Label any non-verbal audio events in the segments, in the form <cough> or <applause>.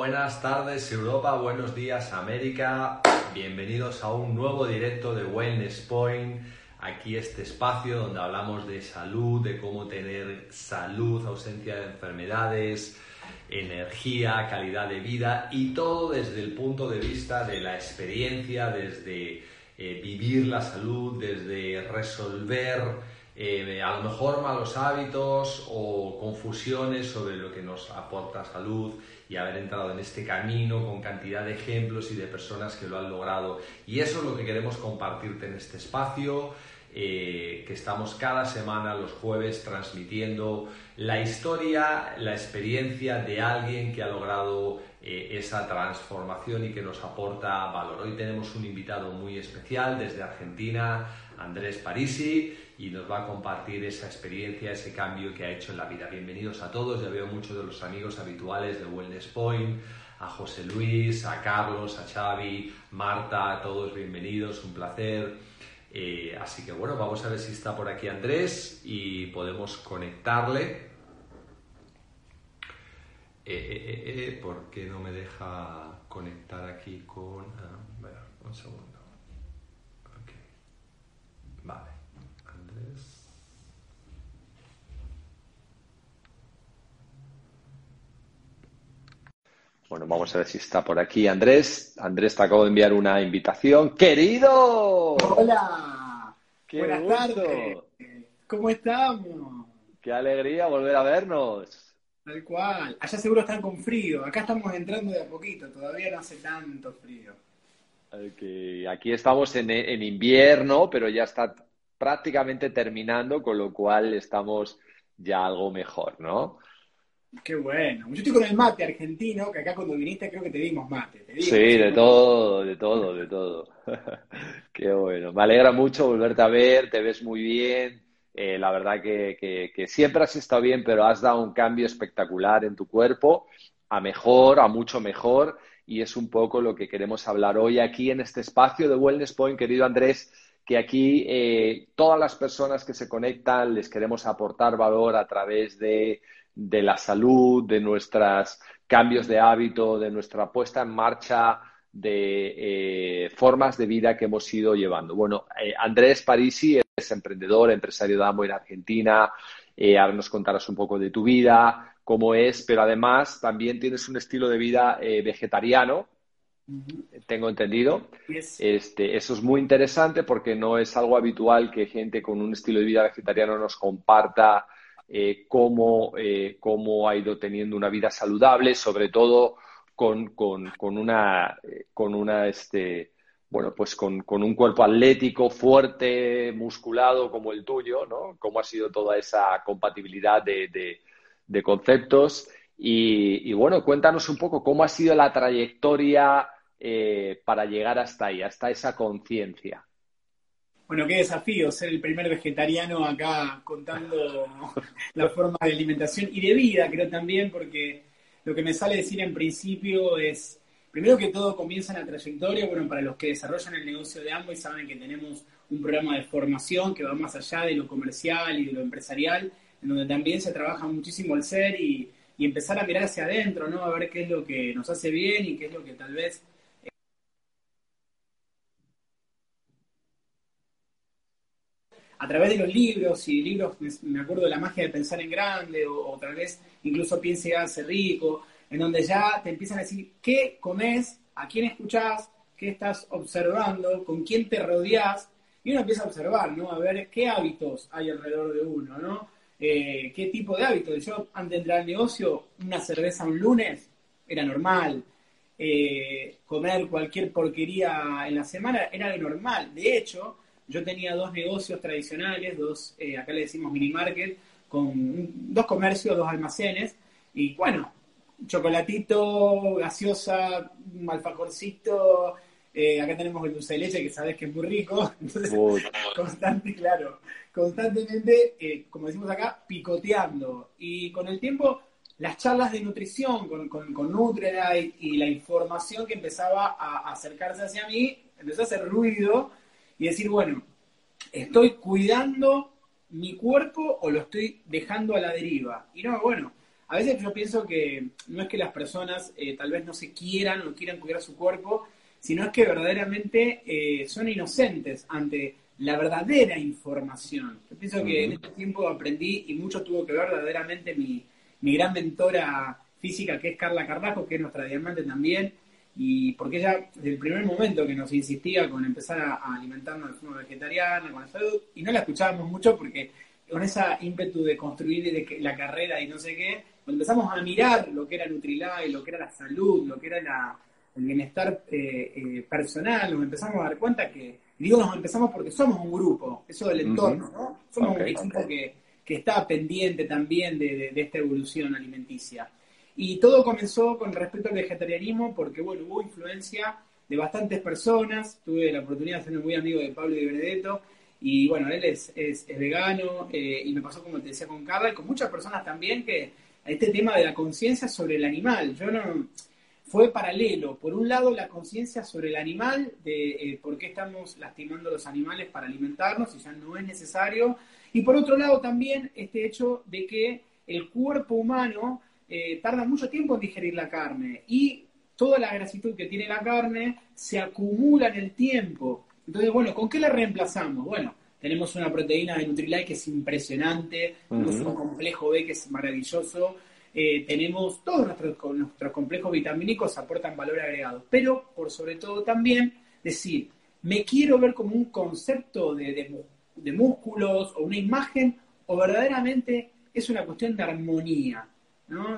Buenas tardes Europa, buenos días América, bienvenidos a un nuevo directo de Wellness Point, aquí este espacio donde hablamos de salud, de cómo tener salud, ausencia de enfermedades, energía, calidad de vida y todo desde el punto de vista de la experiencia, desde eh, vivir la salud, desde resolver eh, a lo mejor malos hábitos o confusiones sobre lo que nos aporta salud y haber entrado en este camino con cantidad de ejemplos y de personas que lo han logrado. Y eso es lo que queremos compartirte en este espacio, eh, que estamos cada semana los jueves transmitiendo la historia, la experiencia de alguien que ha logrado eh, esa transformación y que nos aporta valor. Hoy tenemos un invitado muy especial desde Argentina, Andrés Parisi, y nos va a compartir esa experiencia, ese cambio que ha hecho en la vida. Bienvenidos a todos, ya veo muchos de los amigos habituales de Wellness Point, a José Luis, a Carlos, a Xavi, Marta, a todos bienvenidos, un placer. Eh, así que bueno, vamos a ver si está por aquí Andrés y podemos conectarle. Eh, eh, ¿Por qué no me deja conectar aquí con... Ah, un segundo. Vale. Andrés. Bueno, vamos a ver si está por aquí Andrés. Andrés, te acabo de enviar una invitación. ¡Querido! Hola. ¡Qué Buenas gusto! tardes. ¿Cómo estamos? ¡Qué alegría volver a vernos! Tal cual. Allá seguro están con frío. Acá estamos entrando de a poquito. Todavía no hace tanto frío. Ok, Aquí estamos en, en invierno, pero ya está prácticamente terminando, con lo cual estamos ya algo mejor, ¿no? Qué bueno. Yo estoy con el mate argentino, que acá cuando viniste creo que te dimos mate. Te dimos, Sí, de todo, de todo, de todo. <laughs> Qué bueno. Me alegra mucho volverte a ver, te ves muy bien. Eh, la verdad que, que- que siempre has estado bien, pero has dado un cambio espectacular en tu cuerpo, a mejor, a mucho mejor, y es un poco lo que queremos hablar hoy aquí en este espacio de Wellness Point, querido Andrés, que aquí eh, todas las personas que se conectan les queremos aportar valor a través de, de la salud, de nuestros cambios de hábito, de nuestra puesta en marcha de eh, formas de vida que hemos ido llevando. Bueno, eh, Andrés Parisi es emprendedor, empresario de Amo en Argentina. Ahora nos contarás un poco de tu vida, cómo es, pero además también tienes un estilo de vida eh, vegetariano, tengo entendido. Este, eso es muy interesante porque no es algo habitual que gente con un estilo de vida vegetariano nos comparta eh, cómo, eh, cómo ha ido teniendo una vida saludable, sobre todo con, con- con una, con una, este, bueno, pues con, con un cuerpo atlético, fuerte, musculado como el tuyo, ¿no? Cómo ha sido toda esa compatibilidad de, de- de conceptos. Y, y bueno, cuéntanos un poco cómo ha sido la trayectoria eh, para llegar hasta ahí, hasta esa conciencia. Bueno, qué desafío ser el primer vegetariano acá contando <laughs> la forma de alimentación y de vida, creo también, porque lo que me sale decir en principio es, primero que todo comienza en la trayectoria, bueno, para los que desarrollan el negocio de Amway saben que tenemos un programa de formación que va más allá de lo comercial y de lo empresarial, en donde también se trabaja muchísimo el ser y, empezar a mirar hacia adentro, ¿no? A ver qué es lo que nos hace bien y qué es lo que tal vez a través de los libros y libros, me- me acuerdo de la magia de pensar en grande, o, o tal vez incluso piense y hágase rico, en donde ya te empiezan a decir qué comes, a quién escuchás, qué estás observando, con quién te rodeás, y uno empieza a observar, ¿no? A ver qué hábitos hay alrededor de uno, ¿no? Eh, qué tipo de hábitos. Yo, antes de entrar al negocio, una cerveza un lunes era normal. Eh, comer cualquier porquería en la semana era normal. De hecho, yo tenía dos negocios tradicionales, dos, eh, acá le decimos mini market, con dos comercios, dos almacenes, y bueno, chocolatito, gaseosa, alfajorcito, eh, acá tenemos el dulce de leche que sabes que es muy rico, <laughs> entonces Uy, constante, claro, constantemente, eh, como decimos acá, picoteando. Y con el tiempo, las charlas de nutrición con, con, con Nutrilite y la información que empezaba a, acercarse hacia mí, empezó a hacer ruido y decir, bueno, ¿estoy cuidando mi cuerpo o lo estoy dejando a la deriva? Y no, bueno, a veces yo pienso que no es que las personas eh, tal vez no se quieran o quieran cuidar su cuerpo, sino es que verdaderamente eh, son inocentes ante la verdadera información. Yo pienso que en este tiempo aprendí y mucho tuvo que ver verdaderamente mi, mi gran mentora física, que es Carla Carrasco, que es nuestra diamante también, y porque ella, desde el primer momento que nos insistía con empezar a, alimentarnos de forma vegetariana, con la salud, y no la escuchábamos mucho porque con esa ímpetu de construir de la carrera y no sé qué, cuando empezamos a mirar lo que era Nutrilite, lo que era la salud, lo que era el bienestar eh, eh, personal, nos empezamos a dar cuenta que, digo nos empezamos porque somos un grupo, eso del entorno, ¿no? Somos un equipo que, que, está pendiente también de esta evolución alimenticia. Y todo comenzó con respecto al vegetarianismo porque, bueno, hubo influencia de bastantes personas. Tuve la oportunidad de ser muy amigo de Pablo y de Benedetto. Y bueno, él es, es, vegano eh, y me pasó como te decía con Carla y con muchas personas también que este tema de la conciencia sobre el animal, yo no, fue paralelo. Por un lado, la conciencia sobre el animal, de eh, por qué estamos lastimando los animales para alimentarnos y ya no es necesario. Y por otro lado, también este hecho de que el cuerpo humano eh, tarda mucho tiempo en digerir la carne y toda la grasitud que tiene la carne se acumula en el tiempo. Entonces, bueno, ¿con qué la reemplazamos? Bueno, tenemos una proteína de Nutrilite que es impresionante, un complejo B que es maravilloso, eh, tenemos todos nuestros, nuestros complejos vitamínicos aportan valor agregado, pero por sobre todo también decir, me quiero ver como un concepto de, de músculos o una imagen o verdaderamente es una cuestión de armonía.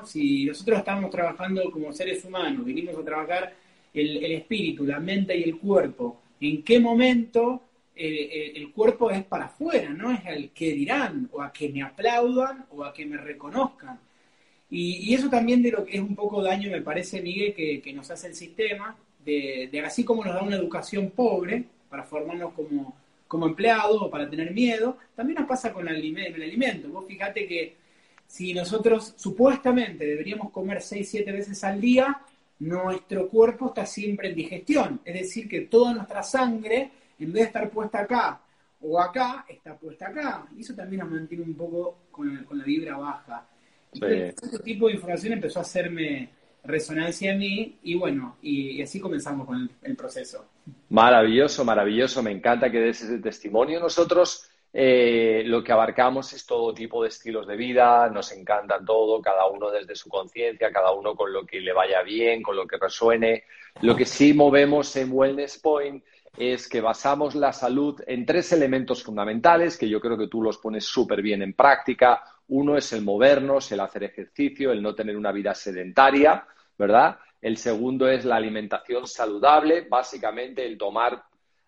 Si nosotros estamos trabajando como seres humanos, venimos a trabajar el, espíritu, la mente y el cuerpo, ¿en qué momento eh, eh, el cuerpo es para afuera, no es al que dirán, o a que me aplaudan, o a que me reconozcan? Y, eso también de lo que es un poco daño, me parece, Miguel, que, nos hace el sistema, de, así como nos da una educación pobre para formarnos como, como empleados o para tener miedo, también nos pasa con el, alimento. Vos fíjate que si nosotros supuestamente deberíamos comer 6-7 veces al día, nuestro cuerpo está siempre en digestión. Es decir, que toda nuestra sangre, en vez de estar puesta acá o acá, está puesta acá. Y eso también nos mantiene un poco con, la vibra baja. Este tipo de información empezó a hacerme resonancia en mí y bueno, y, así comenzamos con el, el, proceso. Maravilloso, maravilloso. Me encanta que des ese testimonio. Nosotros eh, lo que abarcamos es todo tipo de estilos de vida, nos encanta todo, cada uno desde su conciencia, cada uno con lo que le vaya bien, con lo que resuene. Lo que sí movemos en Wellness Point es que basamos la salud en tres elementos fundamentales que yo creo que tú los pones súper bien en práctica. Uno es el movernos, el hacer ejercicio, el no tener una vida sedentaria, ¿verdad? El segundo es la alimentación saludable, básicamente el tomar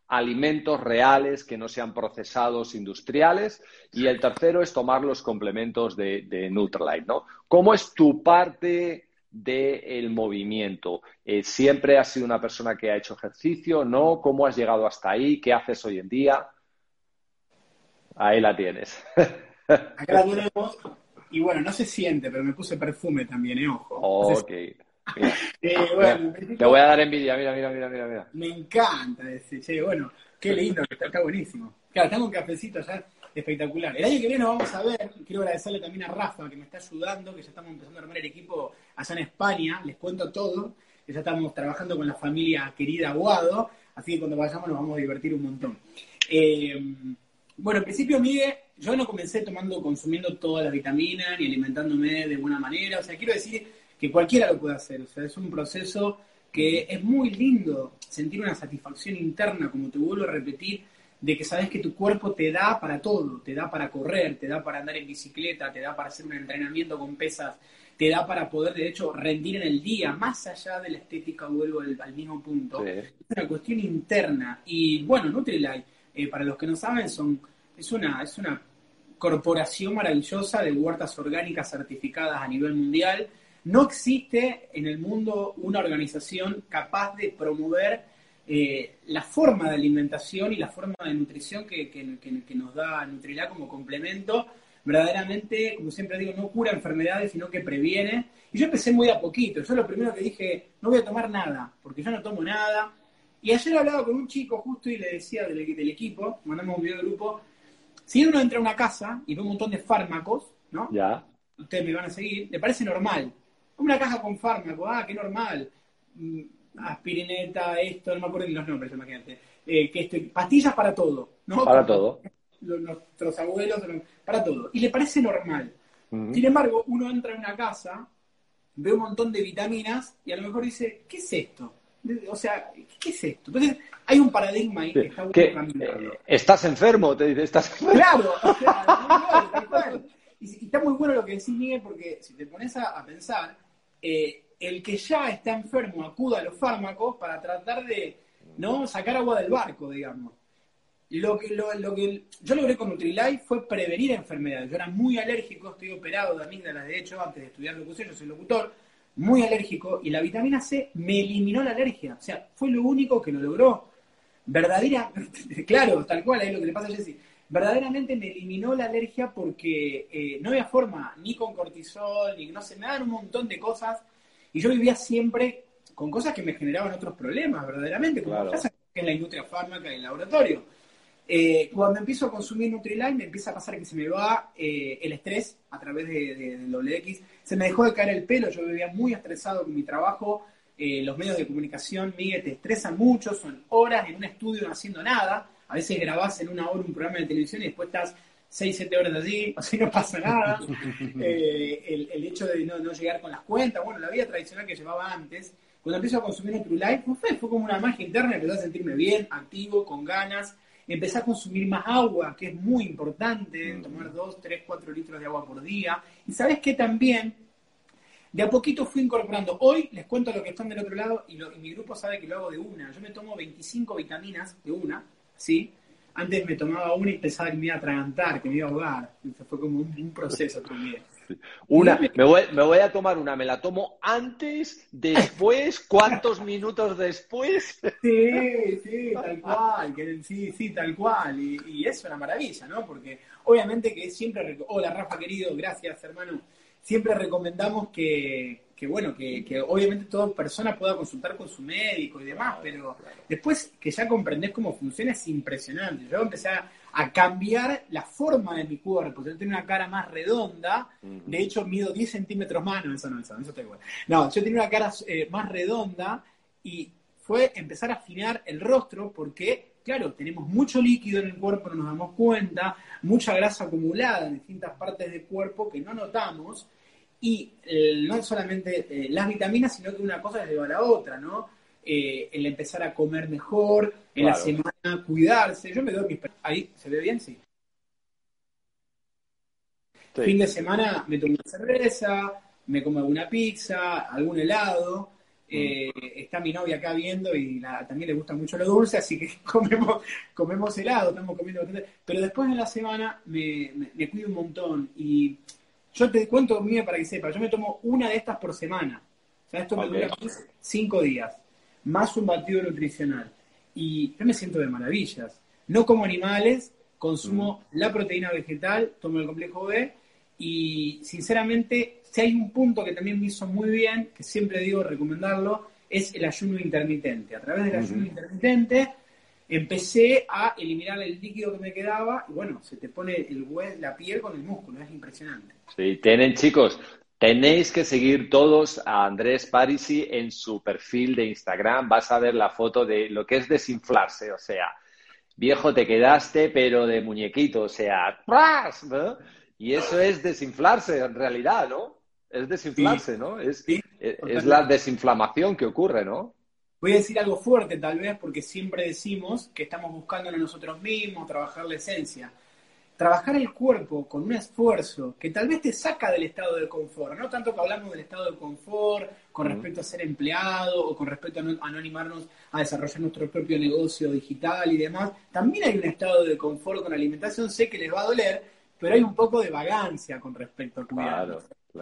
alimentos reales que no sean procesados industriales. Y el tercero es tomar los complementos de, de ¿no? ¿Cómo es tu parte del movimiento? Eh, ¿Siempre has sido una persona que ha hecho ejercicio? ¿No? ¿Cómo has llegado hasta ahí? ¿Qué haces hoy en día? Ahí la tienes. <laughs> Acá la tenemos. Y bueno, no se siente, pero me puse perfume también, ¿eh? Ojo. Ok. <laughs> Eh, te voy a dar envidia, mira, mira, mira, mira. Me encanta decir, che, bueno, qué lindo, está, está buenísimo. Claro, tengo un cafecito ya espectacular. El año que viene nos vamos a ver, quiero agradecerle también a Rafa que me está ayudando, que ya estamos empezando a armar el equipo allá en España, les cuento todo, que ya estamos trabajando con la familia querida Aguado, así que cuando vayamos nos vamos a divertir un montón. Eh, bueno, en principio, Miguel, yo no comencé tomando, consumiendo todas las vitaminas, ni alimentándome de buena manera, o sea, quiero decir que cualquiera lo puede hacer. O sea, es un proceso que es muy lindo sentir una satisfacción interna, como te vuelvo a repetir, de que sabes que tu cuerpo te da para todo, te da para correr, te da para andar en bicicleta, te da para hacer un entrenamiento con pesas, te da para poder, de hecho, rendir en el día, más allá de la estética, vuelvo al, mismo punto. Es una cuestión interna. Y bueno, Nutrilite, eh, para los que no saben, son, es, una, es una corporación maravillosa de huertas orgánicas certificadas a nivel mundial no existe en el mundo una organización capaz de promover eh, la forma de alimentación y la forma de nutrición que, nos da Nutrilá como complemento. Verdaderamente, como siempre digo, no cura enfermedades, sino que previene. Y yo empecé muy a poquito. Yo lo primero que dije, no voy a tomar nada, porque yo no tomo nada. Y ayer hablaba con un chico justo y le decía del, del equipo, mandamos un video de grupo, si uno entra a una casa y ve un montón de fármacos, ¿no? Ya ustedes me van a seguir, le parece normal. Una caja con fármaco, ah, qué normal. Mm, aspirineta, esto, no me acuerdo ni los nombres, imagínate. Eh, que esto, pastillas para todo, ¿no? Para todo. <laughs> nuestros abuelos, para todo. Y le parece normal. Sin embargo, uno entra en una casa, ve un montón de vitaminas y a lo mejor dice, ¿qué es esto? O sea, ¿qué es esto? Entonces, hay un paradigma ahí que está bueno Estás enfermo, te dice, estás enfermo. Claro, o sea, y, está muy bueno lo que decís, Miguel, porque si te pones a, pensar, eh, el que ya está enfermo acuda a los fármacos para tratar de no sacar agua del barco, digamos. Lo que, lo, que yo logré con Nutrilite fue prevenir enfermedades. Yo era muy alérgico, estoy operado de amígdalas, de hecho, antes de estudiar locución, yo soy locutor, muy alérgico, y la vitamina C me eliminó la alergia. O sea, fue lo único que lo logró. Verdadera, <laughs> claro, tal cual, es lo que le pasa a Jessy verdaderamente me eliminó la alergia porque eh, no había forma, ni con cortisol, ni no sé, me daban un montón de cosas y yo vivía siempre con cosas que me generaban otros problemas, verdaderamente, como pasa en la industria fármaca y el laboratorio. Eh, cuando empiezo a consumir Nutrilite me empieza a pasar que se me va eh, el estrés a través de, del doble X, se me dejó de caer el pelo, yo vivía muy estresado con mi trabajo, los medios de comunicación, Miguel, te estresan mucho, son horas en un estudio no haciendo nada, a veces grabás en una hora un programa de televisión y después estás 6, 7 horas allí, <laughs> así no pasa nada. <laughs> Eh, el, hecho de no, llegar con las cuentas, bueno, la vida tradicional que llevaba antes, cuando empiezo a consumir Life, fue, fue como una magia interna, empecé a sentirme bien, activo, con ganas, empecé a consumir más agua, que es muy importante, tomar 2, 3, 4 litros de agua por día. Y sabes que también, de a poquito fui incorporando. Hoy les cuento lo que están del otro lado y, y mi grupo sabe que lo hago de una. Yo me tomo 25 vitaminas de una, ¿sí? Antes me tomaba una y pensaba que me iba a atragantar, que me iba a ahogar. fue como un, proceso también. <laughs> Una, me voy, me voy, a tomar una, me la tomo antes, después, ¿cuántos minutos después? <laughs> Sí, sí, tal cual, sí, sí, tal cual. Y, y, es una maravilla, ¿no? Porque obviamente que siempre, hola Rafa querido, gracias hermano, siempre recomendamos que, que bueno, que, obviamente toda persona pueda consultar con su médico y demás, pero después que ya comprendés cómo funciona es impresionante. Yo empecé a, cambiar la forma de mi cuerpo. Yo tenía una cara más redonda, de hecho mido 10 centímetros más, no, eso no, eso, eso te No, yo tenía una cara eh, más redonda y fue empezar a afinar el rostro porque, claro, tenemos mucho líquido en el cuerpo, no nos damos cuenta, mucha grasa acumulada en distintas partes del cuerpo que no notamos y eh, no solamente eh, las vitaminas, sino que una cosa lleva a la otra, ¿no? Eh, el empezar a comer mejor, en la semana cuidarse. Yo me doy mis... Ahí, ¿se ve bien? Sí. Fin de semana me tomo una cerveza, me como alguna pizza, algún helado. Mm. está mi novia acá viendo y también le gusta mucho lo dulce, así que <laughs> comemos, comemos helado, estamos comiendo bastante. Pero después en la semana me, me cuido un montón y yo te cuento mío para que sepa, yo me tomo una de estas por semana. O sea, esto me dura cinco días, más un batido nutricional. Y yo me siento de maravillas. No como animales, consumo mm. la proteína vegetal, tomo el complejo B y sinceramente, si hay un punto que también me hizo muy bien, que siempre digo recomendarlo, es el ayuno intermitente. A través del ayuno intermitente empecé a eliminar el líquido que me quedaba y bueno, se te pone el la piel con el músculo, es impresionante. Sí, tienen chicos, tenéis que seguir todos a Andrés Parisi en su perfil de Instagram, vas a ver la foto de lo que es desinflarse, o sea, viejo te quedaste pero de muñequito, o sea, ¡pras! Y eso es desinflarse en realidad, ¿no? Es desinflarse, ¿no? Es, es la desinflamación que ocurre, ¿no? Voy a decir algo fuerte tal vez porque siempre decimos que estamos buscando en nosotros mismos, trabajar la esencia. Trabajar el cuerpo con un esfuerzo que tal vez te saca del estado de confort, no tanto que hablamos del estado de confort con respecto a ser empleado o con respecto a no, animarnos a desarrollar nuestro propio negocio digital y demás, también hay un estado de confort con la alimentación, sé que les va a doler, pero hay un poco de vagancia con respecto a cuidar.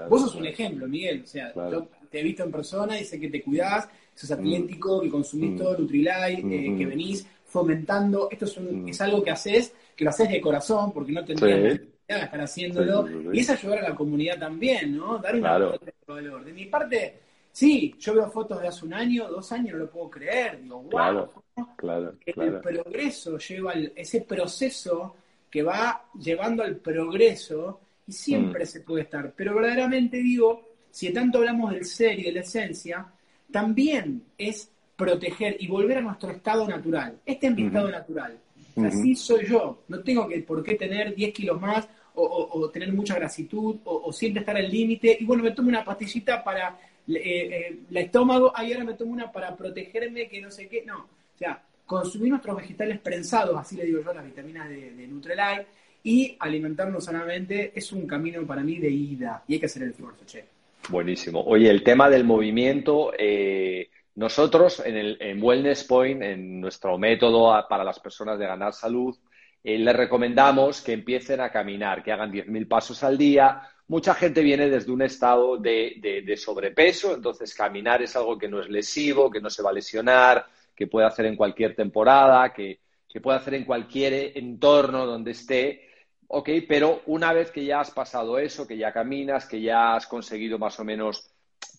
Vos sos un ejemplo, Miguel, o sea, yo te he visto en persona y sé que te cuidás, sos mm. atlético, que consumís mm. todo Nutrilite, eh, mm-hmm. que venís fomentando. Esto es, mm. es, algo que haces, que lo haces de corazón, porque no tendrías que estar haciéndolo. y es ayudar a la comunidad también, ¿no? Dar una claro. de valor. De mi parte, sí, yo veo fotos de hace un año, dos años, no lo puedo creer. Digo, wow. Claro, claro, el progreso lleva ese proceso que va llevando al progreso. Y y siempre mm. se puede estar. Pero verdaderamente digo, si tanto hablamos del ser y de la esencia, también es proteger y volver a nuestro estado natural. Este es mi estado natural. Así soy yo. No tengo que, por qué tener 10 kilos más o, tener mucha grasitud o, siempre estar al límite. Y bueno, me tomo una pastillita para eh, eh, el estómago, ahí ahora me tomo una para protegerme, que no sé qué. No, o sea, consumir nuestros vegetales prensados, así le digo yo, las vitaminas de, de Nutrilite, y alimentarnos sanamente es un camino para mí de ida. Y hay que hacer el esfuerzo, che. Buenísimo. Oye, el tema del movimiento, eh, nosotros en, el, en Wellness Point, en nuestro método para las personas de ganar salud, eh, les recomendamos que empiecen a caminar, que hagan 10.000 pasos al día. Mucha gente viene desde un estado de, sobrepeso, entonces caminar es algo que no es lesivo, que no se va a lesionar, que puede hacer en cualquier temporada, que, que puede hacer en cualquier entorno donde esté ok, pero una vez que ya has pasado eso, que ya caminas, que ya has conseguido más o menos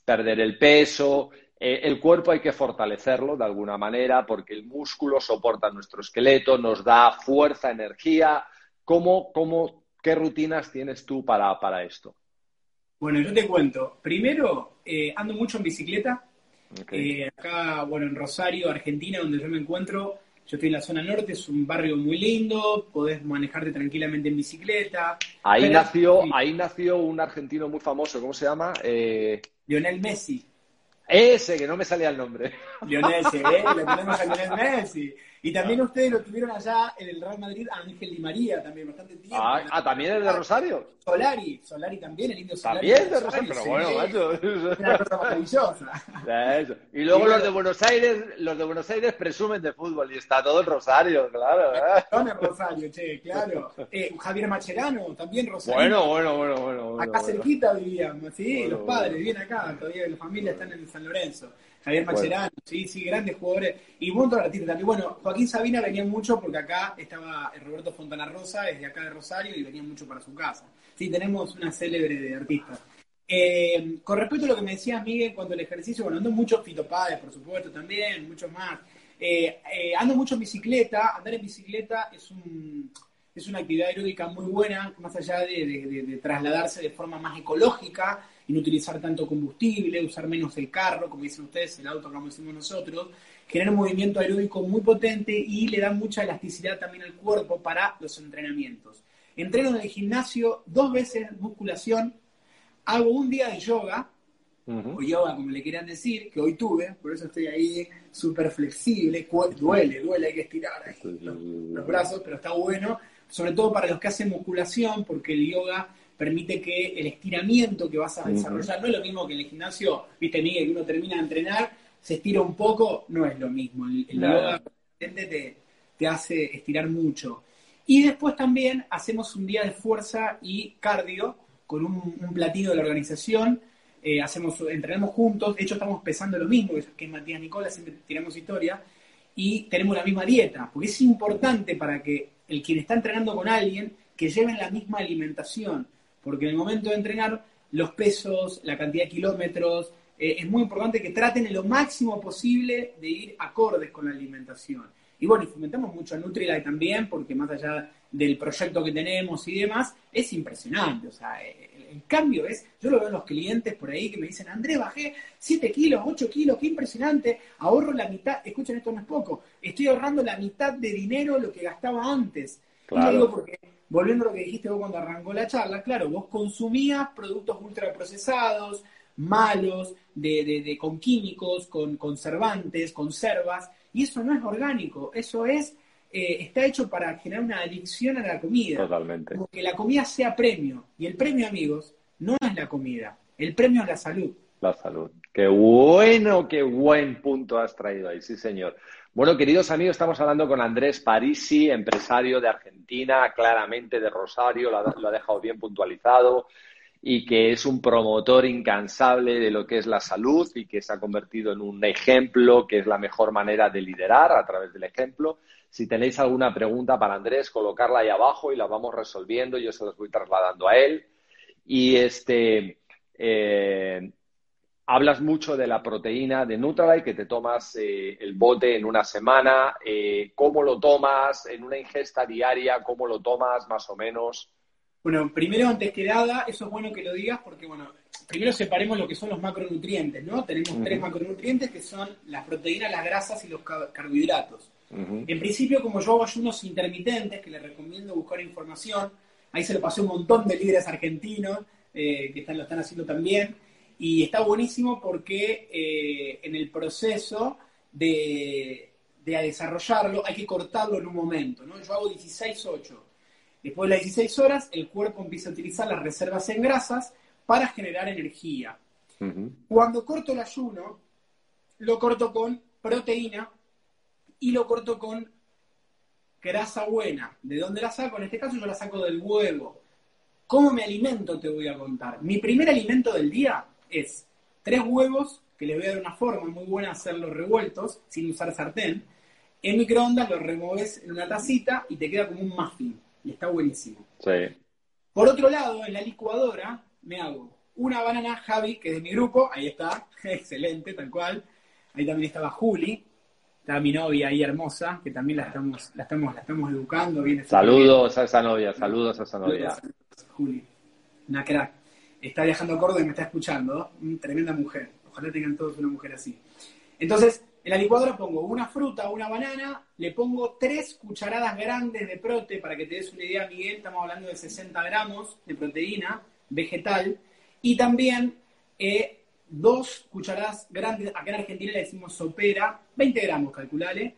perder el peso, eh, el cuerpo hay que fortalecerlo de alguna manera porque el músculo soporta nuestro esqueleto, nos da fuerza, energía. ¿Cómo, cómo, qué rutinas tienes tú para, para esto? Bueno, yo te cuento. Primero, eh, ando mucho en bicicleta. Eh, acá, bueno, en Rosario, Argentina, donde yo me encuentro, yo estoy en la zona norte, es un barrio muy lindo, podés manejarte tranquilamente en bicicleta. Ahí, nació, ahí nació un argentino muy famoso, ¿cómo se llama? Eh... Lionel Messi. Ese, que no me salía el nombre. Lionel, ¿eh? le ponemos a Lionel Messi. Y también ah. ustedes lo tuvieron allá en el Real Madrid, Ángel Di María también, bastante tiempo. Ah, ah ¿también es de Rosario? Solari, Solari también, el indio Solari. También de Rosario, pero bueno, macho. Una cosa maravillosa. <laughs> Y luego los de Buenos Aires, los de Buenos Aires presumen de fútbol y está todo en Rosario, claro. ¿eh? en Rosario, che, claro. Eh, Javier Macherano, también Rosario. Bueno, bueno, bueno, bueno. acá cerquita vivíamos, sí, los padres viven acá, todavía la familia están en San Lorenzo. Javier Macherano, sí, sí, grandes jugadores. Y un montón de artistas también. Bueno, Joaquín Sabina venía mucho porque acá estaba Roberto Fontana Rosa, desde acá de Rosario, y venía mucho para su casa. Sí, tenemos una célebre de artistas. Eh, con respecto a lo que me decías, Miguel, cuando el ejercicio, bueno, ando mucho fitopades, por supuesto, también, mucho más. Eh, eh, ando mucho en bicicleta. Andar en bicicleta es un es una actividad aeróbica muy buena, más allá de, trasladarse de forma más ecológica y no utilizar tanto combustible, usar menos el carro, como dicen ustedes, el auto como decimos nosotros, genera un movimiento aeróbico muy potente y le da mucha elasticidad también al cuerpo para los entrenamientos. Entreno en el gimnasio dos veces musculación, hago un día de yoga, o yoga como le quieran decir, que hoy tuve, por eso estoy ahí súper flexible, duele, duele, hay que estirar los brazos, pero está bueno sobre todo para los que hacen musculación, porque el yoga permite que el estiramiento que vas a desarrollar, no es lo mismo que en el gimnasio, viste Miguel, que uno termina de entrenar, se estira un poco, no es lo mismo. El, yoga te, te hace estirar mucho. Y después también hacemos un día de fuerza y cardio con un, un platillo de la organización. Eh, hacemos, entrenamos juntos, de hecho estamos pesando lo mismo que es Matías Nicola, siempre tiramos historia, y tenemos la misma dieta, porque es importante para que el quien está entrenando con alguien que lleven la misma alimentación, porque en el momento de entrenar los pesos, la cantidad de kilómetros, eh, es muy importante que traten en lo máximo posible de ir acordes con la alimentación. Y bueno, y fomentamos mucho a Nutrilite también, porque más allá del proyecto que tenemos y demás, es impresionante. O sea, el, cambio es, yo lo veo en los clientes por ahí que me dicen, Andrés, bajé 7 kilos, 8 kilos, qué impresionante, ahorro la mitad, escuchen, esto no es poco, estoy ahorrando la mitad de dinero lo que gastaba antes. Claro. Y digo porque, volviendo a lo que dijiste vos cuando arrancó la charla, claro, vos consumías productos ultraprocesados, malos, de, con químicos, con conservantes, conservas, y eso no es orgánico, eso es eh, está hecho para generar una adicción a la comida. Totalmente. Como que la comida sea premio. Y el premio, amigos, no es la comida. El premio es la salud. La salud. Qué bueno, qué buen punto has traído ahí, sí, señor. Bueno, queridos amigos, estamos hablando con Andrés Parisi, empresario de Argentina, claramente de Rosario, lo ha dejado bien puntualizado y que es un promotor incansable de lo que es la salud y que se ha convertido en un ejemplo, que es la mejor manera de liderar a través del ejemplo. Si tenéis alguna pregunta para Andrés, colocarla ahí abajo y la vamos resolviendo. Yo se las voy trasladando a él. Y este, eh, hablas mucho de la proteína de Nutrilite, que te tomas eh, el bote en una semana. Eh, ¿Cómo lo tomas en una ingesta diaria? ¿Cómo lo tomas más o menos? Bueno, primero, antes que nada, eso es bueno que lo digas porque, bueno, primero separemos lo que son los macronutrientes, ¿no? Tenemos tres macronutrientes que son las proteínas, las grasas y los carbohidratos. En principio, como yo hago ayunos intermitentes, que les recomiendo buscar información, ahí se lo pasé un montón de líderes argentinos eh, que están, lo están haciendo también, y está buenísimo porque eh, en el proceso de, de desarrollarlo hay que cortarlo en un momento, ¿no? Yo hago 16-8 Después de las 16 horas, el cuerpo empieza a utilizar las reservas en grasas para generar energía. Cuando corto el ayuno, lo corto con proteína y lo corto con grasa buena. ¿De dónde la saco? En este caso yo la saco del huevo. ¿Cómo me alimento? Te voy a contar. Mi primer alimento del día es tres huevos, que les voy a dar una forma muy buena hacerlos revueltos, sin usar sartén. En microondas los removes en una tacita y te queda como un muffin y está buenísimo. Sí. Por otro lado, en la licuadora me hago una banana Javi, que es de mi grupo, ahí está, <laughs> excelente, tal cual. Ahí también estaba Juli, está mi novia ahí hermosa, que también la estamos, la estamos, la estamos educando. Viene saludos a esa novia, saludos a esa novia. Juli, una crack. Está viajando a Córdoba y me está escuchando, tremenda mujer. Ojalá tengan todos una mujer así. Entonces, en la licuadora pongo una fruta, una banana, le pongo tres cucharadas grandes de prote, para que te des una idea, Miguel, estamos hablando de 60 gramos de proteína vegetal, y también eh, dos cucharadas grandes, acá en Argentina le decimos sopera, 20 gramos, calculale,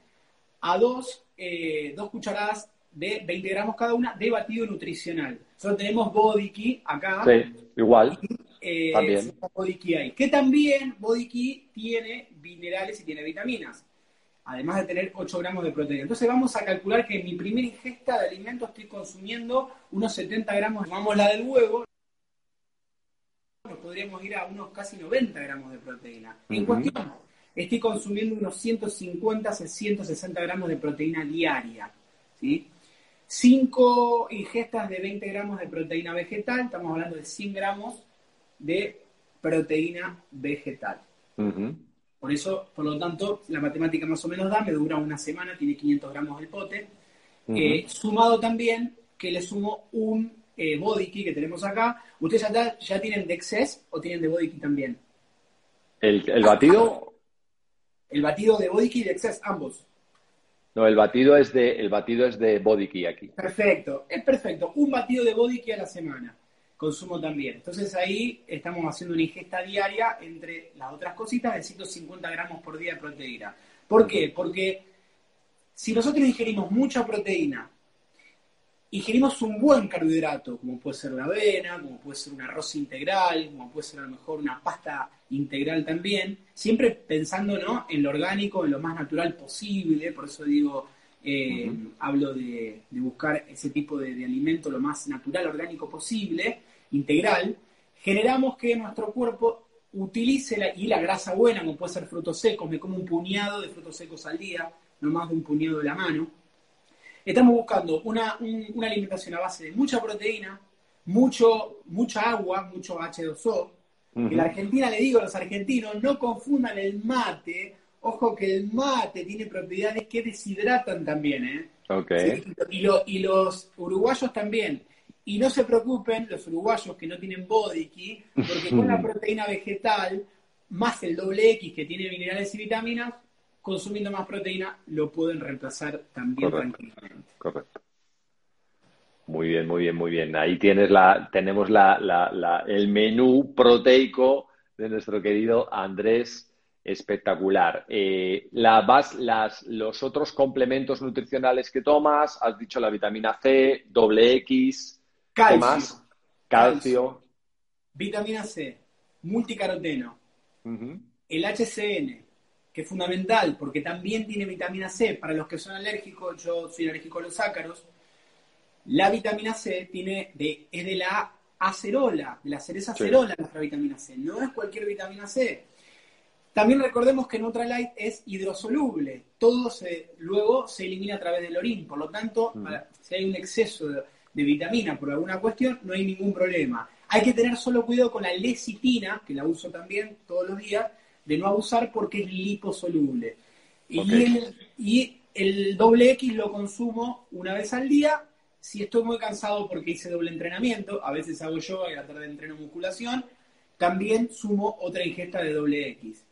a dos, eh, dos cucharadas de 20 gramos cada una de batido nutricional. Solo tenemos Body Key acá. Sí, igual. Eh, también. Body Key Que también Body Key tiene minerales y tiene vitaminas. Además de tener 8 gramos de proteína. Entonces vamos a calcular que en mi primera ingesta de alimento estoy consumiendo unos 70 gramos. Vamos la del huevo. Nos podríamos ir a unos casi 90 gramos de proteína. En cuestión, estoy consumiendo unos 150 160 gramos de proteína diaria. ¿sí? 5 ingestas de 20 gramos de proteína vegetal, estamos hablando de 100 gramos de proteína vegetal. Por eso, por lo tanto, la matemática más o menos da, me dura una semana, tiene 500 gramos el pote. Eh, sumado también que le sumo un eh, body key que tenemos acá. ¿Ustedes ya, ya tienen de excess o tienen de body key también? ¿El, el batido? El batido de body key y de excess, ambos. No, el batido es de, el batido es de body key aquí. Perfecto, es perfecto. Un batido de body key a la semana. Consumo también. Entonces ahí estamos haciendo una ingesta diaria entre las otras cositas de 150 gramos por día de proteína. ¿Por qué? Porque si nosotros ingerimos mucha proteína, ingerimos un buen carbohidrato, como puede ser la avena, como puede ser un arroz integral, como puede ser a lo mejor una pasta integral también, siempre pensando ¿no? en lo orgánico, en lo más natural posible, por eso digo, eh, hablo de, buscar ese tipo de, alimento lo más natural, orgánico posible, integral, generamos que nuestro cuerpo utilice la, y la grasa buena, como puede ser frutos secos, me como un puñado de frutos secos al día, no más de un puñado de la mano. Estamos buscando una, una alimentación a base de mucha proteína, mucho, mucha agua, mucho H2O, en la Argentina le digo a los argentinos, no confundan el mate. Ojo que el mate tiene propiedades que deshidratan también, ¿eh? Okay. Y, los uruguayos también. Y no se preocupen, los uruguayos que no tienen body key, porque con la <laughs> proteína vegetal, más el doble X que tiene minerales y vitaminas, consumiendo más proteína, lo pueden reemplazar también tranquilamente. Correcto. Muy bien, muy bien, muy bien. Ahí tienes la, tenemos la, el menú proteico de nuestro querido Andrés. Espectacular. Eh, la, vas, las, los otros complementos nutricionales que tomas, has dicho la vitamina C, doble X, calcio, más? Calcio. Vitamina C, multicaroteno, el HCN, que es fundamental porque también tiene vitamina C. Para los que son alérgicos, yo soy alérgico a los ácaros, la vitamina C tiene de, es de la acerola, de la cereza acerola nuestra vitamina C, no es cualquier vitamina C. También recordemos que Light es hidrosoluble, todo se, luego se elimina a través del orín, por lo tanto, si hay un exceso de, vitamina por alguna cuestión, no hay ningún problema. Hay que tener solo cuidado con la lecitina, que la uso también todos los días, de no abusar porque es liposoluble. Y, el, y el doble X lo consumo una vez al día si estoy muy cansado porque hice doble entrenamiento, a veces hago yoga y a la tarde entreno musculación, también sumo otra ingesta de doble X.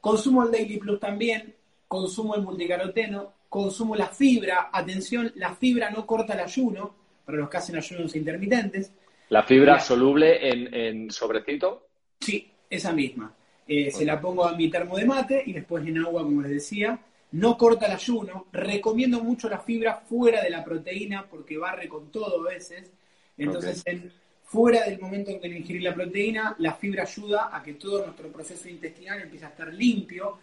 Consumo el Daily Plus también, consumo el multicaroteno, consumo la fibra. Atención, la fibra no corta el ayuno, para los que hacen ayunos intermitentes. ¿La fibra soluble en, en, sobrecito? Sí, esa misma. Eh, se la pongo a mi termo de mate y después en agua, como les decía. No corta el ayuno. Recomiendo mucho la fibra fuera de la proteína porque barre con todo a veces. Entonces, fuera del momento en que ingerir la proteína, la fibra ayuda a que todo nuestro proceso intestinal empiece a estar limpio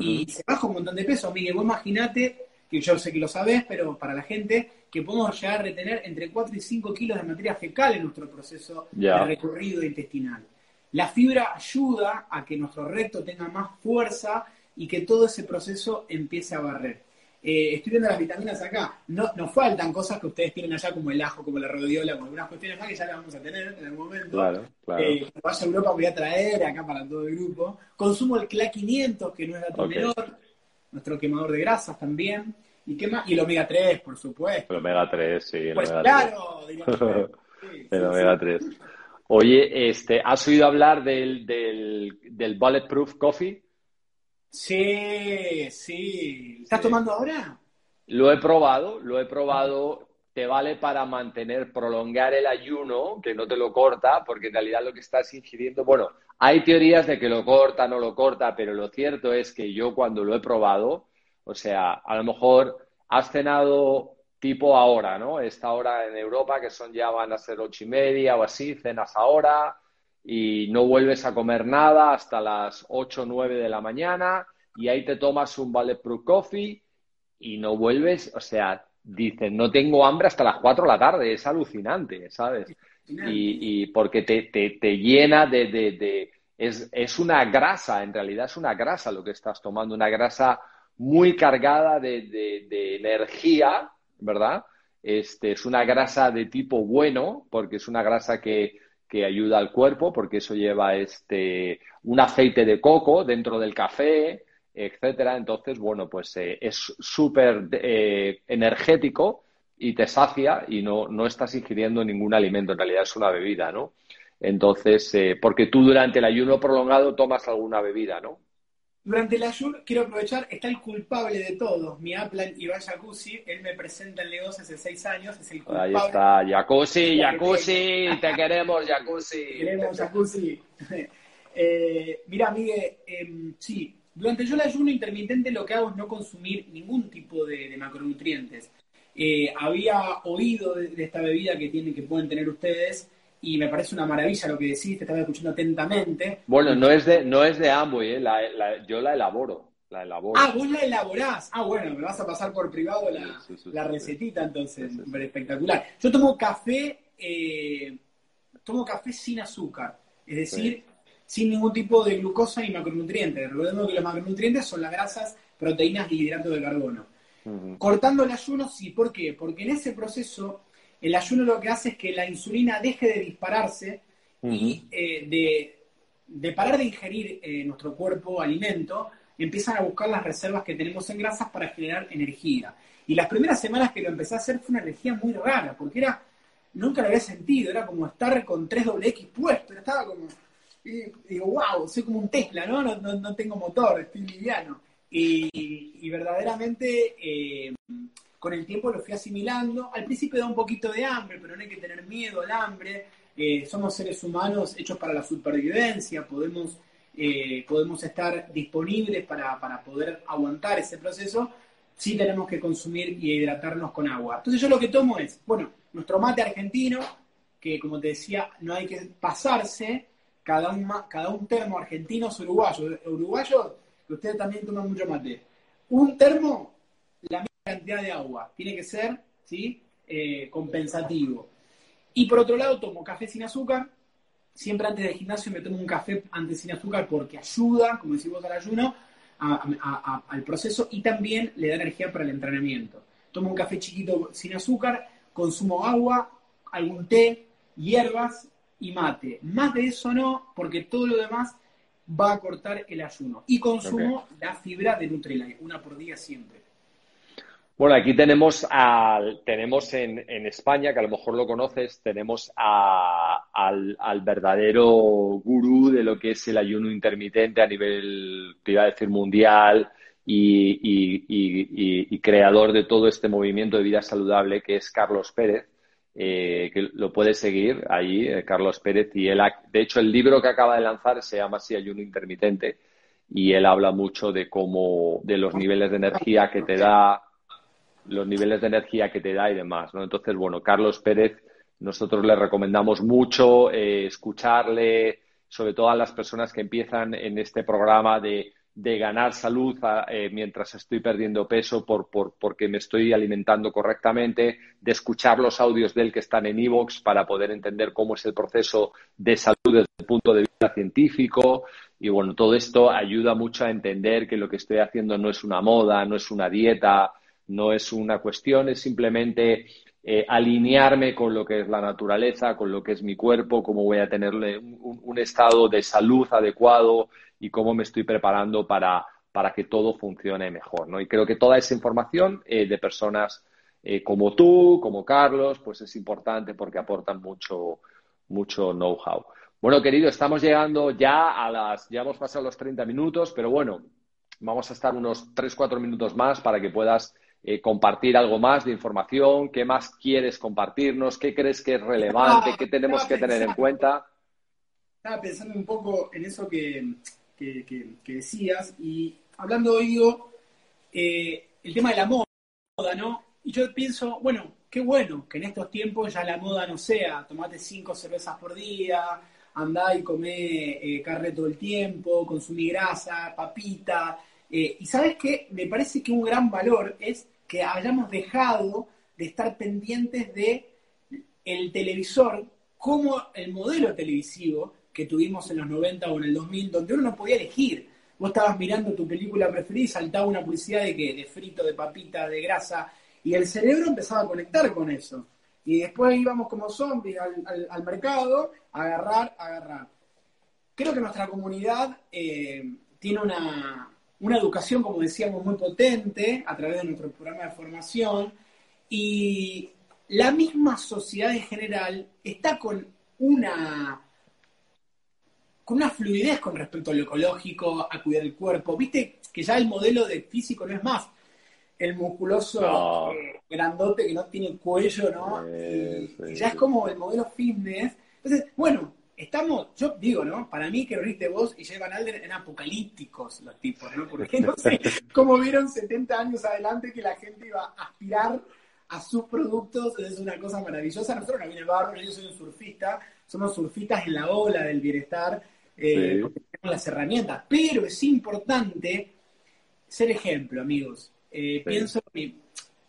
y se baja un montón de peso. Miguel, vos imaginate, que yo sé que lo sabés, pero para la gente, que podemos llegar a retener entre 4 y 5 kilos de materia fecal en nuestro proceso de recorrido intestinal. La fibra ayuda a que nuestro recto tenga más fuerza y que todo ese proceso empiece a barrer. Eh, estoy viendo las vitaminas acá. No, nos faltan cosas que ustedes tienen allá, como el ajo, como la rodiola, como algunas cuestiones más que ya las vamos a tener en algún momento. Claro, claro. Eh, cuando vaya a Europa voy a traer acá para todo el grupo. Consumo el CLA 500, que no es dato menor. Nuestro quemador de grasas también. ¿Y qué más? Y el omega 3, por supuesto. El omega 3, sí. El pues omega claro, 3. <laughs> el omega 3. Oye, este, ¿has oído hablar del, del, del Bulletproof Coffee? Sí, sí. ¿Estás tomando ahora? Lo he probado, lo he probado. Te vale para mantener, prolongar el ayuno, que no te lo corta, porque en realidad lo que estás ingiriendo, bueno, hay teorías de que lo corta, no lo corta, pero lo cierto es que yo cuando lo he probado, o sea, a lo mejor has cenado tipo ahora, ¿no? Esta hora en Europa, que son ya van a ser ocho y media o así, cenas ahora y no vuelves a comer nada hasta las ocho o nueve de la mañana y ahí te tomas un Bulletproof Coffee y no vuelves, o sea, dices, no tengo hambre hasta las cuatro de la tarde, es alucinante, ¿sabes? Y, y porque te, te, te llena de... de, de es, es una grasa, en realidad es una grasa lo que estás tomando, una grasa muy cargada de, de energía ¿verdad? Este, es una grasa de tipo bueno, porque es una grasa que, que ayuda al cuerpo, porque eso lleva este, un aceite de coco dentro del café, etcétera. Entonces, bueno, pues eh, es súper eh, energético y te sacia y no, no estás ingiriendo ningún alimento, en realidad es una bebida, ¿no? Entonces, eh, porque tú durante el ayuno prolongado tomas alguna bebida, ¿no? Durante el ayuno, quiero aprovechar, está el culpable de todos, mi Aplan Iván Jacuzzi, él me presenta el negocio hace seis años, es el culpable. Ahí está, Jacuzzi, Jacuzzi, te queremos, Jacuzzi. Te queremos, Jacuzzi. <laughs> eh, mira, Miguel, eh, sí, durante yo el ayuno intermitente lo que hago es no consumir ningún tipo de, de macronutrientes. Eh, había oído de, de, esta bebida que tienen, que pueden tener ustedes, y me parece una maravilla lo que decís, te estaba escuchando atentamente. Bueno, no es de, no es de Amway, ¿eh? la, la, yo la elaboro. La elaboro. Ah, vos la elaborás. Ah, bueno, me vas a pasar por privado la, sí, sí, sí, la recetita, entonces, espectacular. Yo tomo café, eh, tomo café sin azúcar, es decir, sin ningún tipo de glucosa ni macronutrientes. Recordemos que los macronutrientes son las grasas, proteínas y hidratos de carbono. Uh -huh. Cortando el ayuno, sí. ¿Por qué? Porque en ese proceso el ayuno lo que hace es que la insulina deje de dispararse uh -huh. y eh, de, de, parar de ingerir eh, nuestro cuerpo alimento, empiezan a buscar las reservas que tenemos en grasas para generar energía. Y las primeras semanas que lo empecé a hacer fue una energía muy rara, porque era, nunca lo había sentido, era como estar con 3 X puesto, estaba como, y, digo, wow, soy como un Tesla, ¿no? No, no, no tengo motor, estoy liviano. Y, y verdaderamente eh, con el tiempo lo fui asimilando. Al principio da un poquito de hambre, pero no hay que tener miedo al hambre. Eh, somos seres humanos hechos para la supervivencia, podemos, eh, podemos estar disponibles para, para, poder aguantar ese proceso. Sí tenemos que consumir y hidratarnos con agua. Entonces yo lo que tomo es, bueno, nuestro mate argentino, que como te decía, no hay que pasarse, cada un, cada un termo argentino es uruguayo. Uruguayo, que ustedes también toman mucho mate. Un termo, cantidad de agua. Tiene que ser ¿sí? Eh, compensativo. Y por otro lado, tomo café sin azúcar. Siempre antes del gimnasio me tomo un café antes sin azúcar porque ayuda, como decimos al ayuno, a, a, a, al proceso y también le da energía para el entrenamiento. Tomo un café chiquito sin azúcar, consumo agua, algún té, hierbas y mate. Más de eso no, porque todo lo demás va a cortar el ayuno. Y consumo okay. la fibra de Nutrilite, una por día siempre. Bueno, aquí tenemos, al, tenemos en, en, España, que a lo mejor lo conoces, tenemos a, al, al, verdadero gurú de lo que es el ayuno intermitente a nivel, te iba a decir, mundial y, y, y, y creador de todo este movimiento de vida saludable, que es Carlos Pérez. Eh, que lo puedes seguir ahí, eh, Carlos Pérez, y él, ha, de hecho, el libro que acaba de lanzar se llama así Ayuno Intermitente, y él habla mucho de cómo, de los niveles de energía que te da, los niveles de energía que te da y demás, ¿no? Entonces, bueno, Carlos Pérez, nosotros le recomendamos mucho eh, escucharle, sobre todo a las personas que empiezan en este programa de, de ganar salud eh, mientras estoy perdiendo peso por, por, porque me estoy alimentando correctamente, de escuchar los audios de él que están en Evox para poder entender cómo es el proceso de salud desde el punto de vista científico. Y bueno, todo esto ayuda mucho a entender que lo que estoy haciendo no es una moda, no es una dieta, no es una cuestión, es simplemente eh, alinearme con lo que es la naturaleza, con lo que es mi cuerpo, cómo voy a tenerle un, un estado de salud adecuado y cómo me estoy preparando para, para que todo funcione mejor. ¿no? Y creo que toda esa información eh, de personas eh, como tú, como Carlos, pues es importante porque aportan mucho, mucho know-how. Bueno, querido, estamos llegando ya a las, ya hemos pasado los 30 minutos, pero bueno, vamos a estar unos 3-4 minutos más para que puedas eh, compartir algo más de información, qué más quieres compartirnos, qué crees que es relevante, qué tenemos que tener en cuenta. Estaba pensando un poco en eso que, que, que, que decías, y hablando digo, eh, el tema de la moda, ¿no? Y yo pienso, bueno, qué bueno que en estos tiempos ya la moda no sea, tomate cinco cervezas por día, andá y comé eh, carne todo el tiempo, consumí grasa, papita. Eh, y sabes qué, me parece que un gran valor es que hayamos dejado de estar pendientes de el televisor como el modelo televisivo que tuvimos en los 90 o en el 2000, donde uno no podía elegir. Vos estabas mirando tu película preferida y saltaba una publicidad de que de frito, de papita, de grasa, y el cerebro empezaba a conectar con eso. Y después íbamos como zombies al, al, mercado a agarrar, a agarrar. Creo que nuestra comunidad eh, tiene una, una educación, como decíamos, muy potente a través de nuestro programa de formación y la misma sociedad en general está con una con una fluidez con respecto a lo ecológico, a cuidar el cuerpo. Viste que ya el modelo de físico no es más el musculoso No. eh, grandote que no tiene cuello, ¿no? Sí, sí, ya es como el modelo fitness. Entonces, bueno, estamos, yo digo, ¿no? Para mí que Rick vos y Jay Van Alden eran apocalípticos los tipos, ¿no? Porque no sé <laughs> cómo vieron 70 años adelante que la gente iba a aspirar a sus productos, es una cosa maravillosa. Nosotros no viene bárbaro, yo soy un surfista, somos surfistas en la ola del bienestar, eh, Sí. porque tenemos las herramientas, pero es importante ser ejemplo, amigos. Eh, Pienso, que,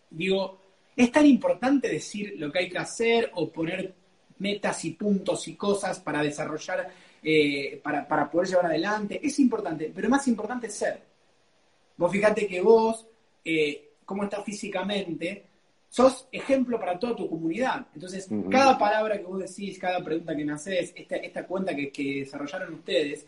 digo, es tan importante decir lo que hay que hacer o poner metas y puntos y cosas para desarrollar, eh, para, para poder llevar adelante. Es importante, pero más importante es ser. Vos fíjate que vos, eh, cómo estás físicamente, sos ejemplo para toda tu comunidad. Entonces, cada palabra que vos decís, cada pregunta que me haces, esta, esta cuenta que, que desarrollaron ustedes,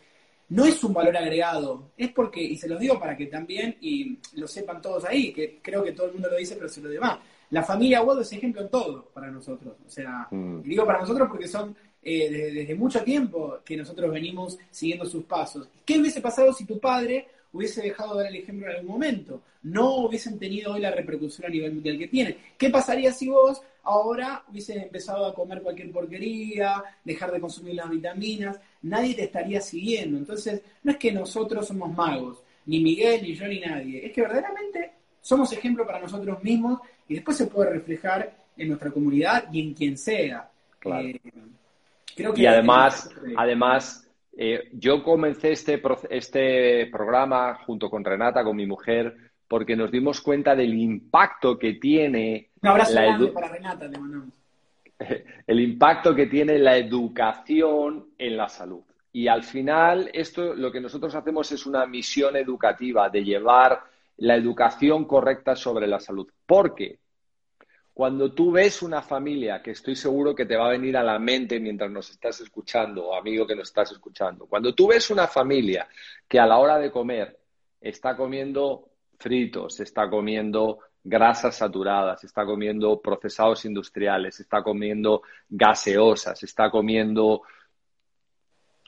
no es un valor agregado, es porque, y se los digo para que también, y lo sepan todos ahí, que creo que todo el mundo lo dice, pero se lo demás. La familia Wodo es ejemplo en todo para nosotros. O sea, Mm. y digo para nosotros porque son eh, desde, desde mucho tiempo que nosotros venimos siguiendo sus pasos. ¿Qué hubiese pasado si tu padre hubiese dejado de dar el ejemplo en algún momento? No hubiesen tenido hoy la repercusión a nivel mundial que tienen. ¿Qué pasaría si vos ahora hubieses empezado a comer cualquier porquería, dejar de consumir las vitaminas? Nadie te estaría siguiendo. Entonces, no es que nosotros somos magos, ni Miguel, ni yo, ni nadie. Es que verdaderamente somos ejemplo para nosotros mismos y después se puede reflejar en nuestra comunidad y en quien sea. Claro. Eh, creo que Y además, además eh, yo comencé este, proce- este programa junto con Renata, con mi mujer, porque nos dimos cuenta del impacto que tiene un abrazo la grande para Renata, te mandamos. <laughs> el impacto que tiene la educación en la salud. Y al final, esto lo que nosotros hacemos es una misión educativa de llevar la educación correcta sobre la salud. Porque cuando tú ves una familia, que estoy seguro que te va a venir a la mente mientras nos estás escuchando, amigo que nos estás escuchando, cuando tú ves una familia que a la hora de comer está comiendo fritos, está comiendo grasas saturadas, está comiendo procesados industriales, está comiendo gaseosas, está comiendo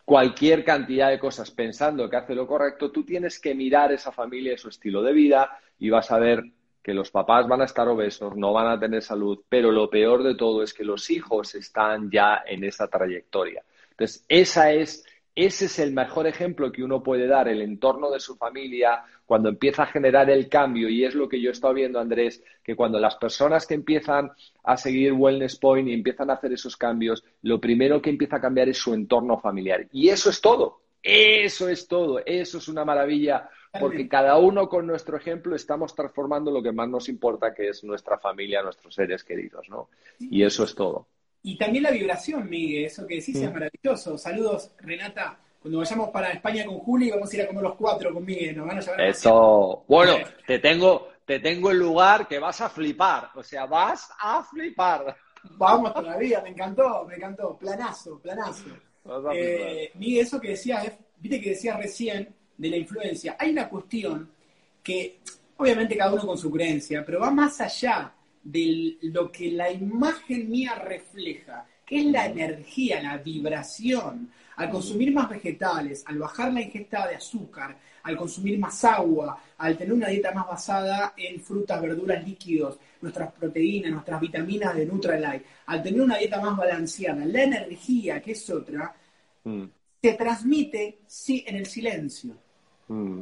cualquier cantidad de cosas pensando que hace lo correcto, tú tienes que mirar esa familia y su estilo de vida y vas a ver que los papás van a estar obesos, no van a tener salud, pero lo peor de todo es que los hijos están ya en esa trayectoria. Entonces, esa es, ese es el mejor ejemplo que uno puede dar, el entorno de su familia, cuando empieza a generar el cambio, y es lo que yo he estado viendo, Andrés, que cuando las personas que empiezan a seguir Wellness Point y empiezan a hacer esos cambios, lo primero que empieza a cambiar es su entorno familiar. Y eso es todo, eso es todo, eso es una maravilla porque cada uno con nuestro ejemplo estamos transformando lo que más nos importa, que es nuestra familia, nuestros seres queridos, ¿no? Y eso es todo. Y también la vibración, Miguel, eso que decís es maravilloso. Saludos, Renata. Cuando vayamos para España con Juli, vamos a ir a comer los cuatro con Miguel. Nos van a llevar Eso. Bueno, te tengo, te tengo el lugar que vas a flipar. O sea, vas a flipar. Vamos todavía, me encantó, me encantó. Planazo, planazo. Eh, Miguel, eso que decías, viste que decías recién, de la influencia. Hay una cuestión que, obviamente cada uno con su creencia, pero va más allá de lo que la imagen mía refleja, que es la energía, la vibración. Al consumir más vegetales, al bajar la ingesta de azúcar, al consumir más agua, al tener una dieta más basada en frutas, verduras, líquidos, nuestras proteínas, nuestras vitaminas de Nutrilite, al tener una dieta más balanceada, la energía, que es otra, mm. se transmite sí, en el silencio. Mm.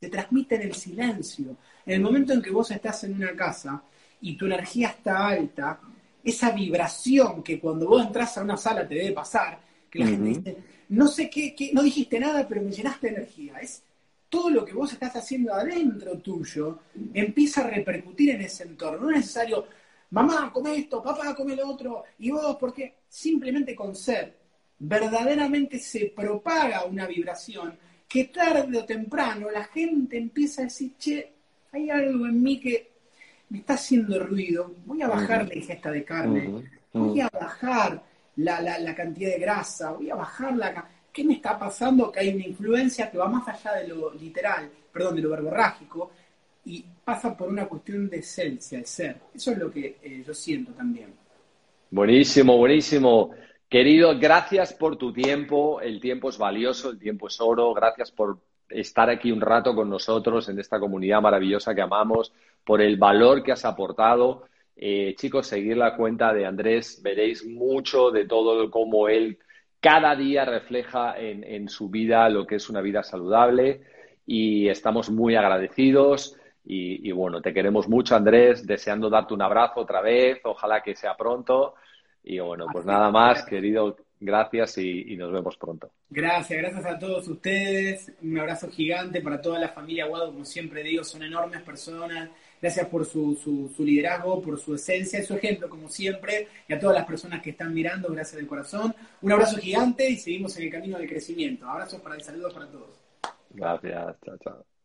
Te transmite en el silencio. En el momento en que vos estás en una casa y tu energía está alta, esa vibración que cuando vos entras a una sala te debe pasar, que la gente dice, no sé qué, no dijiste nada, pero me llenaste energía. Es todo lo que vos estás haciendo adentro tuyo empieza a repercutir en ese entorno. No es necesario, mamá, come esto, papá, come lo otro, y vos, porque simplemente con ser, verdaderamente se propaga una vibración que tarde o temprano la gente empieza a decir, che, hay algo en mí que me está haciendo ruido, voy a bajar la ingesta de carne, voy a bajar la, cantidad de grasa, voy a bajar la... ¿Qué me está pasando? Que hay una influencia que va más allá de lo literal, perdón, de lo verborrágico, y pasa por una cuestión de esencia, de ser. Eso es lo que eh, yo siento también. Buenísimo, buenísimo. Querido, gracias por tu tiempo. El tiempo es valioso, el tiempo es oro. Gracias por estar aquí un rato con nosotros en esta comunidad maravillosa que amamos, por el valor que has aportado. Eh, chicos, seguir la cuenta de Andrés, veréis mucho de todo cómo él cada día refleja en, su vida lo que es una vida saludable y estamos muy agradecidos. Y, y, bueno, te queremos mucho, Andrés, deseando darte un abrazo otra vez, ojalá que sea pronto. Y bueno, pues nada más, querido, gracias y, nos vemos pronto. Gracias, gracias a todos ustedes. Un abrazo gigante para toda la familia Aguado, como siempre digo, son enormes personas. Gracias por su, su, liderazgo, por su esencia, su ejemplo, como siempre. Y a todas las personas que están mirando, gracias del corazón. Un abrazo gigante y seguimos en el camino del crecimiento. Abrazos para el saludo para todos. Gracias, chao, chao.